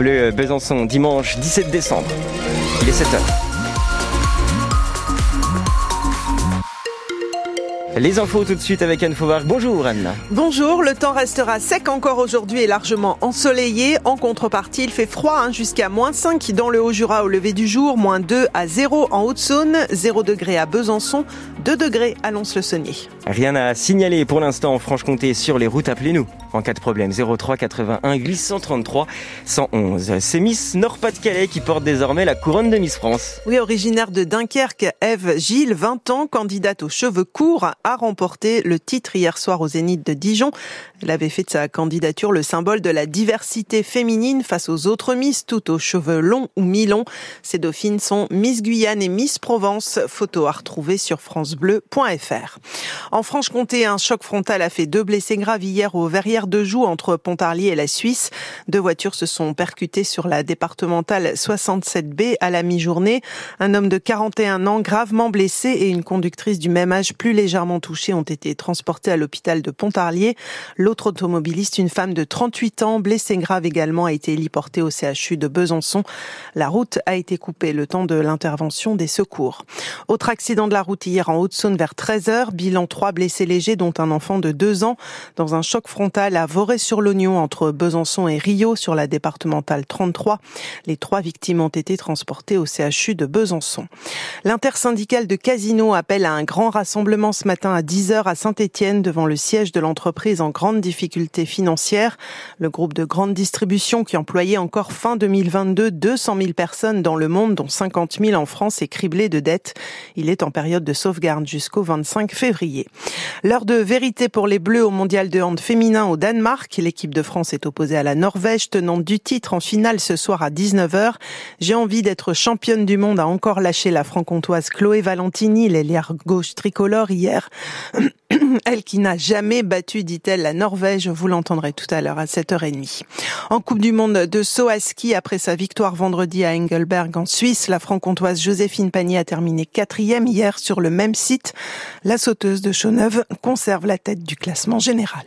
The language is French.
Le Besançon, dimanche 17 décembre. Il est 7h. Les infos tout de suite avec Anne Fauvard. Bonjour Anne. Bonjour, le temps restera sec encore aujourd'hui et largement ensoleillé. En contrepartie, il fait froid hein, jusqu'à moins 5 dans le Haut-Jura au lever du jour, moins 2 à 0 en Haute-Saône, 0 degré à Besançon, 2 degrés à Lons-le-Saunier. Rien à signaler pour l'instant en Franche-Comté sur les routes, appelez-nous en cas de problème 03 81 glissant 33 111. C'est Miss Nord-Pas-de-Calais qui porte désormais la couronne de Miss France. Oui, originaire de Dunkerque, Eve Gilles, 20 ans, candidate aux cheveux courts, a remporté le titre hier soir au Zénith de Dijon. Elle avait fait de sa candidature le symbole de la diversité féminine face aux autres Miss, toutes aux cheveux longs ou mi-longs. Ces dauphines sont Miss Guyane et Miss Provence. Photo à retrouver sur francebleu.fr. En Franche-Comté, un choc frontal a fait deux blessés graves hier au Verrières de Joux entre Pontarlier et la Suisse. Deux voitures se sont percutées sur la départementale 67B à la mi-journée. Un homme de 41 ans gravement blessé et une conductrice du même âge plus légèrement touchée ont été transportés à l'hôpital de Pontarlier. L'autre automobiliste, une femme de 38 ans, blessée grave également, a été héliportée au CHU de Besançon. La route a été coupée le temps de l'intervention des secours. Autre accident de la route hier en Haute-Saône vers 13h. Bilan 3 blessés légers, dont un enfant de 2 ans, dans un choc frontal à Voré-sur-l'Oignon entre Besançon et Rio sur la départementale 33. Les trois victimes ont été transportées au CHU de Besançon. L'intersyndicale de Casino appelle à un grand rassemblement ce matin à 10h à Saint-Étienne devant le siège de l'entreprise en grande difficulté financière. Le groupe de grande distribution qui employait encore fin 2022 200 000 personnes dans le monde, dont 50 000 en France, est criblé de dettes. Il est en période de sauvegarde jusqu'au 25 février. L'heure de vérité pour les Bleus au mondial de hand féminin au Danemark. L'équipe de France est opposée à la Norvège, tenante du titre en finale ce soir à 19h. J'ai envie d'être championne du monde a encore lâché la franc-comtoise Chloé Valentini, l'ailière gauche tricolore hier. Elle qui n'a jamais battu, dit-elle, la Norvège. Vous l'entendrez tout à l'heure à 7h30. En Coupe du Monde de saut à ski, après sa victoire vendredi à Engelberg en Suisse, la franc-comtoise Joséphine Panier a terminé quatrième hier sur le même site. La sauteuse de Chaux conserve la tête du classement général.